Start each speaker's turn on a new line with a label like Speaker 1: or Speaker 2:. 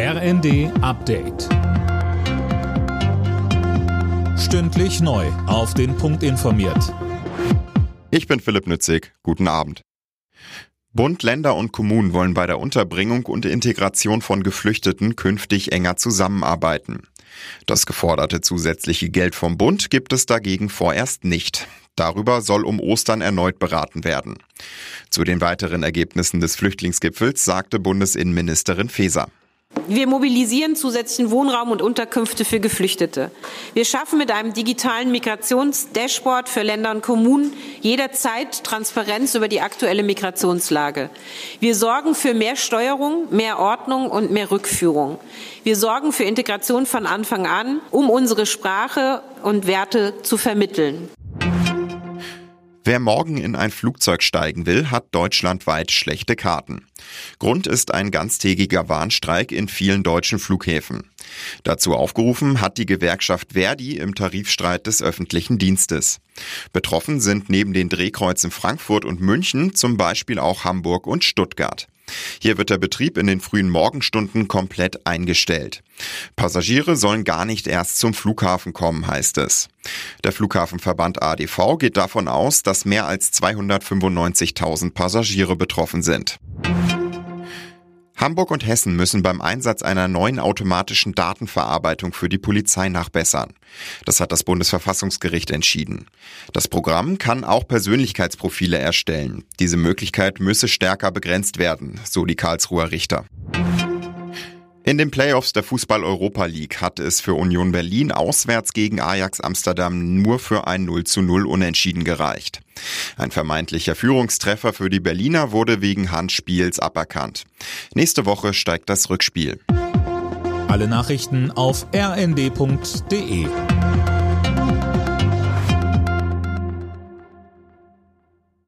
Speaker 1: RND Update. Stündlich neu. Auf den Punkt informiert.
Speaker 2: Ich bin Philipp Nützig. Guten Abend. Bund, Länder und Kommunen wollen bei der Unterbringung und Integration von Geflüchteten künftig enger zusammenarbeiten. Das geforderte zusätzliche Geld vom Bund gibt es dagegen vorerst nicht. Darüber soll um Ostern erneut beraten werden. Zu den weiteren Ergebnissen des Flüchtlingsgipfels sagte Bundesinnenministerin Faeser.
Speaker 3: Wir mobilisieren zusätzlichen Wohnraum und Unterkünfte für Geflüchtete. Wir schaffen mit einem digitalen Migrationsdashboard für Länder und Kommunen jederzeit Transparenz über die aktuelle Migrationslage. Wir sorgen für mehr Steuerung, mehr Ordnung und mehr Rückführung. Wir sorgen für Integration von Anfang an, um unsere Sprache und Werte zu vermitteln.
Speaker 2: Wer morgen in ein Flugzeug steigen will, hat deutschlandweit schlechte Karten. Grund ist ein ganztägiger Warnstreik in vielen deutschen Flughäfen. Dazu aufgerufen hat die Gewerkschaft Verdi im Tarifstreit des öffentlichen Dienstes. Betroffen sind neben den Drehkreuzen Frankfurt und München zum Beispiel auch Hamburg und Stuttgart. Hier wird der Betrieb in den frühen Morgenstunden komplett eingestellt. Passagiere sollen gar nicht erst zum Flughafen kommen, heißt es. Der Flughafenverband ADV geht davon aus, dass mehr als 295.000 Passagiere betroffen sind. Hamburg und Hessen müssen beim Einsatz einer neuen automatischen Datenverarbeitung für die Polizei nachbessern. Das hat das Bundesverfassungsgericht entschieden. Das Programm kann auch Persönlichkeitsprofile erstellen. Diese Möglichkeit müsse stärker begrenzt werden, so die Karlsruher Richter. In den Playoffs der Fußball Europa League hatte es für Union Berlin auswärts gegen Ajax Amsterdam nur für ein 0 zu 0 Unentschieden gereicht. Ein vermeintlicher Führungstreffer für die Berliner wurde wegen Handspiels aberkannt. Nächste Woche steigt das Rückspiel.
Speaker 1: Alle Nachrichten auf rnd.de